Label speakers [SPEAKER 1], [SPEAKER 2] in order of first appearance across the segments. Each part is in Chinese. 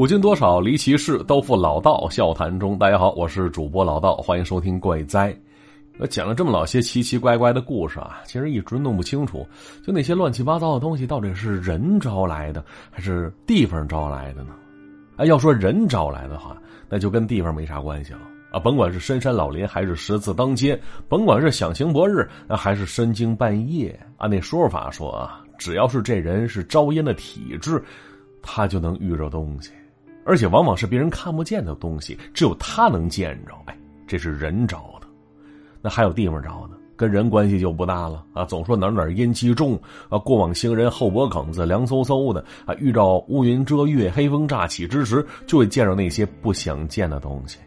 [SPEAKER 1] 古今多少离奇事，都付老道笑谈中。大家好，我是主播老道，欢迎收听《怪哉》。我讲了这么老些奇奇怪怪的故事啊，其实一直弄不清楚，就那些乱七八糟的东西，到底是人招来的，还是地方招来的呢？哎，要说人招来的话，那就跟地方没啥关系了啊！甭管是深山老林，还是十字当街，甭管是响晴博日，还是深更半夜，按那说法说啊，只要是这人是招阴的体质，他就能遇着东西。而且往往是别人看不见的东西，只有他能见着。哎，这是人招的，那还有地方招的，跟人关系就不大了啊。总说哪哪阴气重啊，过往行人后脖梗子凉飕飕的啊，遇到乌云遮月、黑风乍起之时，就会见着那些不想见的东西。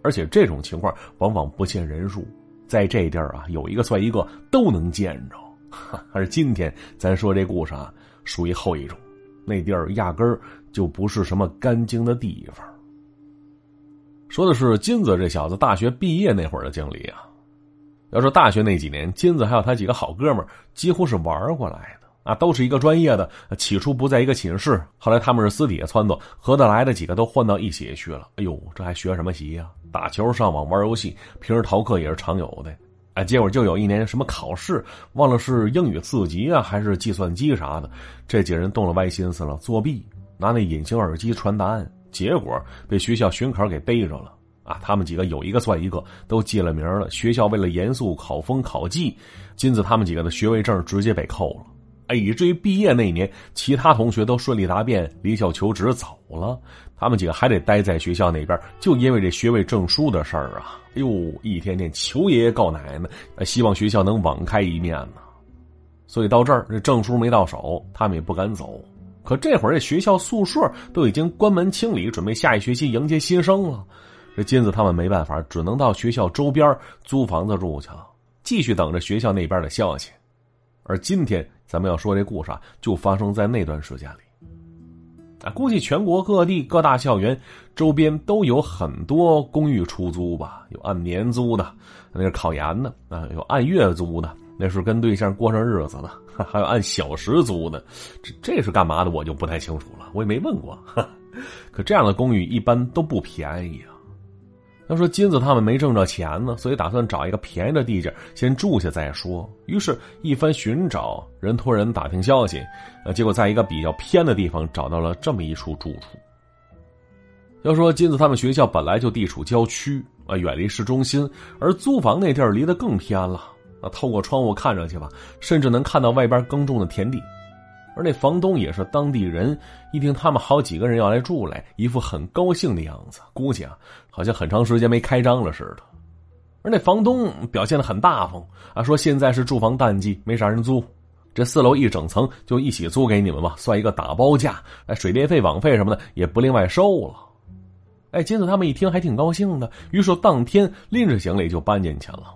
[SPEAKER 1] 而且这种情况往往不限人数，在这地儿啊，有一个算一个都能见着。哈而今天咱说这故事啊，属于后一种，那地儿压根儿。就不是什么干净的地方。说的是金子这小子大学毕业那会儿的经历啊。要说大学那几年，金子还有他几个好哥们儿，几乎是玩过来的啊，都是一个专业的。起初不在一个寝室，后来他们是私底下撺掇，合得来的几个都换到一起去了。哎呦，这还学什么习呀？打球、上网、玩游戏，平时逃课也是常有的。哎，结果就有一年什么考试，忘了是英语四级啊，还是计算机啥的，这几人动了歪心思了，作弊。拿那隐形耳机传答案，结果被学校巡考给逮着了啊！他们几个有一个算一个，都记了名了。学校为了严肃考风考纪，金子他们几个的学位证直接被扣了。哎，以至于毕业那年，其他同学都顺利答辩离校求职走了，他们几个还得待在学校那边，就因为这学位证书的事儿啊！哎呦，一天天求爷爷告奶奶，希望学校能网开一面呢。所以到这儿，这证书没到手，他们也不敢走。可这会儿，这学校宿舍都已经关门清理，准备下一学期迎接新生了。这金子他们没办法，只能到学校周边租房子住去了，继续等着学校那边的消息。而今天咱们要说这故事啊，就发生在那段时间里。啊，估计全国各地各大校园周边都有很多公寓出租吧，有按年租的，那是考研的啊；有按月租的，那是跟对象过上日子的。还有按小时租的，这这是干嘛的？我就不太清楚了，我也没问过。可这样的公寓一般都不便宜啊。要说金子他们没挣着钱呢，所以打算找一个便宜的地界先住下再说。于是，一番寻找，人托人打听消息，呃，结果在一个比较偏的地方找到了这么一处住处。要说金子他们学校本来就地处郊区啊，远离市中心，而租房那地儿离得更偏了。啊透过窗户看上去吧，甚至能看到外边耕种的田地，而那房东也是当地人。一听他们好几个人要来住来，一副很高兴的样子，估计啊，好像很长时间没开张了似的。而那房东表现的很大方啊，说现在是住房淡季，没啥人租，这四楼一整层就一起租给你们吧，算一个打包价。哎，水电费、网费什么的也不另外收了。哎，金子他们一听还挺高兴的，于是当天拎着行李就搬进去了。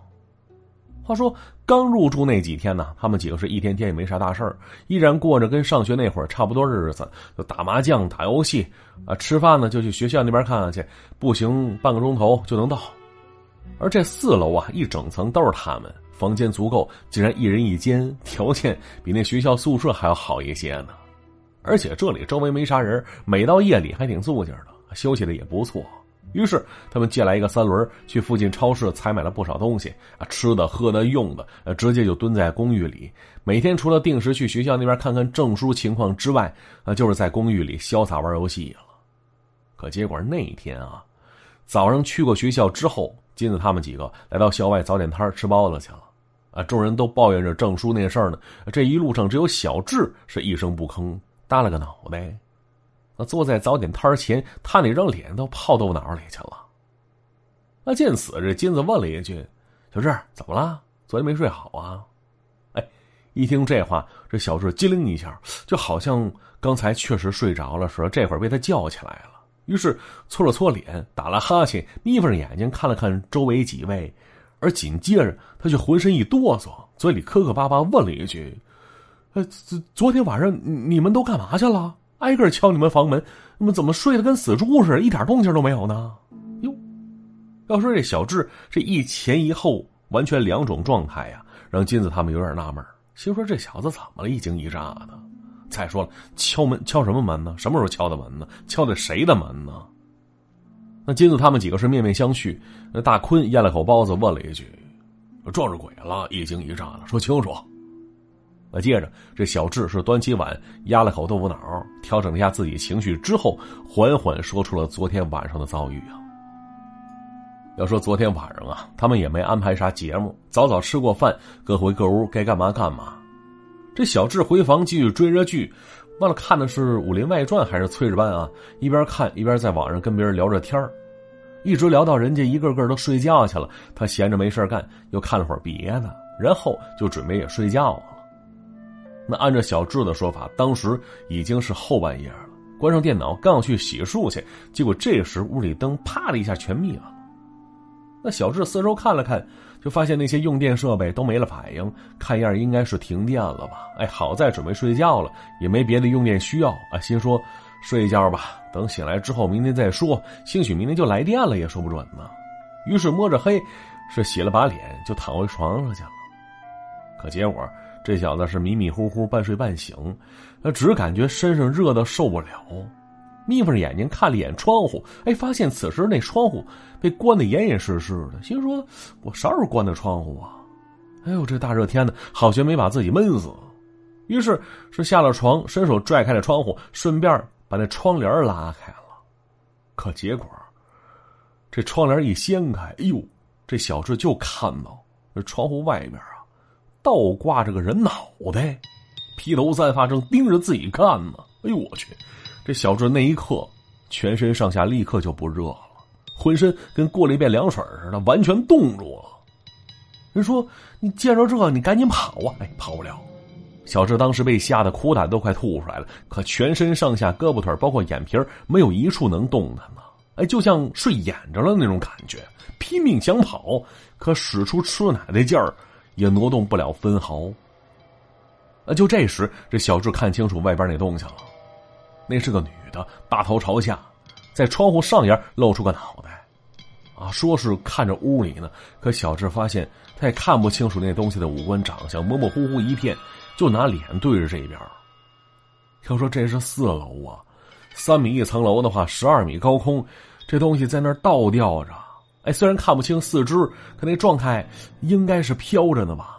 [SPEAKER 1] 话说刚入住那几天呢，他们几个是一天天也没啥大事儿，依然过着跟上学那会儿差不多日子，就打麻将、打游戏，啊，吃饭呢就去学校那边看看去，步行半个钟头就能到。而这四楼啊，一整层都是他们，房间足够，竟然一人一间，条件比那学校宿舍还要好一些呢。而且这里周围没啥人，每到夜里还挺肃静的，休息的也不错。于是他们借来一个三轮，去附近超市采买了不少东西啊，吃的、喝的、用的，呃，直接就蹲在公寓里。每天除了定时去学校那边看看证书情况之外，啊，就是在公寓里潇洒玩游戏了。可结果那一天啊，早上去过学校之后，金子他们几个来到校外早点摊吃包子去了。啊，众人都抱怨着证书那事儿呢。这一路上只有小智是一声不吭，耷了个脑袋。那坐在早点摊前，他那张脸都泡豆脑里去了。那见此，这金子问了一句：“小志，怎么了？昨天没睡好啊？”哎，一听这话，这小志机灵一下，就好像刚才确实睡着了似的，这会儿被他叫起来了。于是搓了搓脸，打了哈欠，眯缝眼睛看了看周围几位，而紧接着他却浑身一哆嗦，嘴里磕磕巴巴问了一句：“呃，昨昨天晚上你们都干嘛去了？”挨个敲你们房门，那么怎么睡得跟死猪似的，一点动静都没有呢？哟，要说这小智这一前一后完全两种状态呀，让金子他们有点纳闷心说这小子怎么了？一惊一乍的。再说了，敲门敲什么门呢？什么时候敲的门呢？敲的谁的门呢？那金子他们几个是面面相觑。那大坤咽了口包子，问了一句：“撞着鬼了？”一惊一乍的，说清楚。那接着，这小智是端起碗，压了口豆腐脑，调整了一下自己情绪之后，缓缓说出了昨天晚上的遭遇啊。要说昨天晚上啊，他们也没安排啥节目，早早吃过饭，各回各屋，该干嘛干嘛。这小智回房继续追着剧，忘了看的是《武林外传》还是《炊事班》啊？一边看一边在网上跟别人聊着天一直聊到人家一个个都睡觉去了，他闲着没事干，又看了会儿别的，然后就准备也睡觉了。那按照小智的说法，当时已经是后半夜了，关上电脑刚要去洗漱去，结果这时屋里灯啪的一下全灭了。那小智四周看了看，就发现那些用电设备都没了反应，看样应该是停电了吧？哎，好在准备睡觉了，也没别的用电需要啊。心说睡一觉吧，等醒来之后明天再说，兴许明天就来电了也说不准呢。于是摸着黑，是洗了把脸就躺回床上去了。可结果这小子是迷迷糊糊半睡半醒，他只感觉身上热的受不了。眯缝着眼睛看了一眼窗户，哎，发现此时那窗户被关得严严实实的，心说：“我啥时候关的窗户啊？”哎呦，这大热天的，好悬没把自己闷死。于是是下了床，伸手拽开了窗户，顺便把那窗帘拉开了。可结果，这窗帘一掀开，哎呦，这小智就看到这窗户外面啊，倒挂着个人脑袋，披头散发，正盯着自己看呢。哎呦，我去！这小智那一刻，全身上下立刻就不热了，浑身跟过了一遍凉水似的，完全冻住了。人说：“你见着这，你赶紧跑啊！”哎，跑不了。小智当时被吓得苦胆都快吐出来了，可全身上下胳膊腿包括眼皮没有一处能动弹呢。哎，就像睡眼着了那种感觉，拼命想跑，可使出吃奶的劲儿，也挪动不了分毫。啊！就这时，这小智看清楚外边那东西了。那是个女的，大头朝下，在窗户上沿露出个脑袋，啊，说是看着屋里呢。可小智发现他也看不清楚那东西的五官长相，模模糊糊一片，就拿脸对着这边。要说这是四楼啊，三米一层楼的话，十二米高空，这东西在那儿倒吊着。哎，虽然看不清四肢，可那状态应该是飘着呢吧。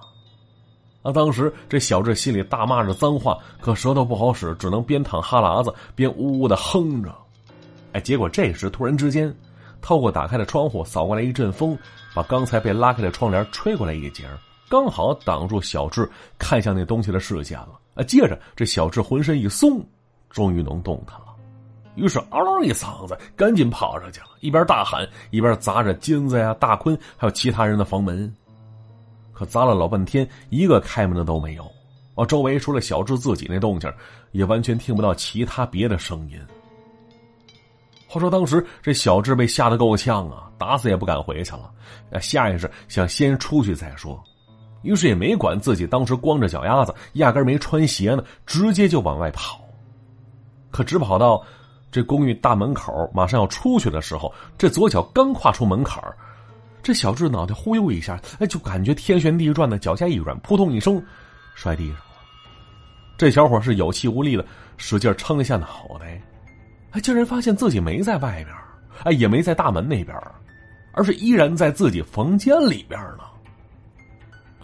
[SPEAKER 1] 啊！当时这小智心里大骂着脏话，可舌头不好使，只能边淌哈喇子边呜呜的哼着。哎，结果这时突然之间，透过打开的窗户扫过来一阵风，把刚才被拉开的窗帘吹过来一截，刚好挡住小智看向那东西的视线了。啊！接着这小智浑身一松，终于能动弹了，于是嗷嗷一嗓子，赶紧跑上去了，一边大喊一边砸着金子呀、大坤还有其他人的房门。可砸了老半天，一个开门的都没有。啊，周围除了小智自己那动静，也完全听不到其他别的声音。话说当时这小智被吓得够呛啊，打死也不敢回去了。下意识想先出去再说，于是也没管自己当时光着脚丫子，压根没穿鞋呢，直接就往外跑。可只跑到这公寓大门口，马上要出去的时候，这左脚刚跨出门槛这小智脑袋忽悠一下，哎，就感觉天旋地转的，脚下一软，扑通一声摔地上了。这小伙是有气无力的，使劲撑一下脑袋，哎，竟然发现自己没在外边，哎，也没在大门那边，而是依然在自己房间里边呢。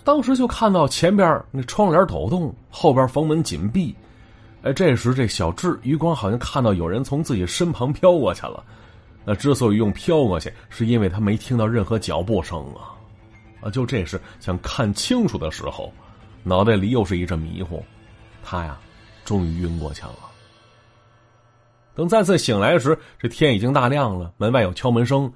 [SPEAKER 1] 当时就看到前边那窗帘抖动，后边房门紧闭，哎，这时这小智余光好像看到有人从自己身旁飘过去了。那之所以用飘过去，是因为他没听到任何脚步声啊！啊，就这时想看清楚的时候，脑袋里又是一阵迷糊，他呀，终于晕过去了。等再次醒来时，这天已经大亮了，门外有敲门声，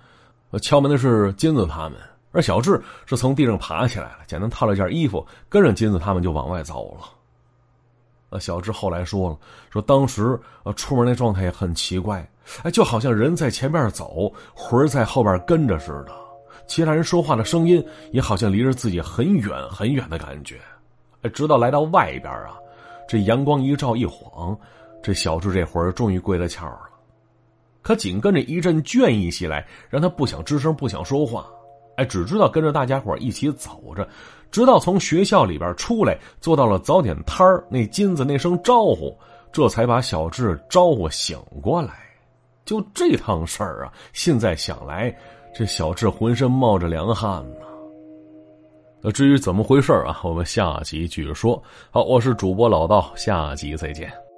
[SPEAKER 1] 敲门的是金子他们，而小智是从地上爬起来了，简单套了件衣服，跟着金子他们就往外走了。呃，小智后来说了，说当时呃出门那状态也很奇怪，哎，就好像人在前面走，魂在后边跟着似的。其他人说话的声音也好像离着自己很远很远的感觉。哎，直到来到外边啊，这阳光一照一晃，这小智这魂终于归了窍了。可紧跟着一阵倦意袭来，让他不想吱声，不想说话。哎，只知道跟着大家伙一起走着，直到从学校里边出来，坐到了早点摊儿，那金子那声招呼，这才把小智招呼醒过来。就这趟事儿啊，现在想来，这小智浑身冒着凉汗呢。那至于怎么回事啊，我们下集继续说。好，我是主播老道，下集再见。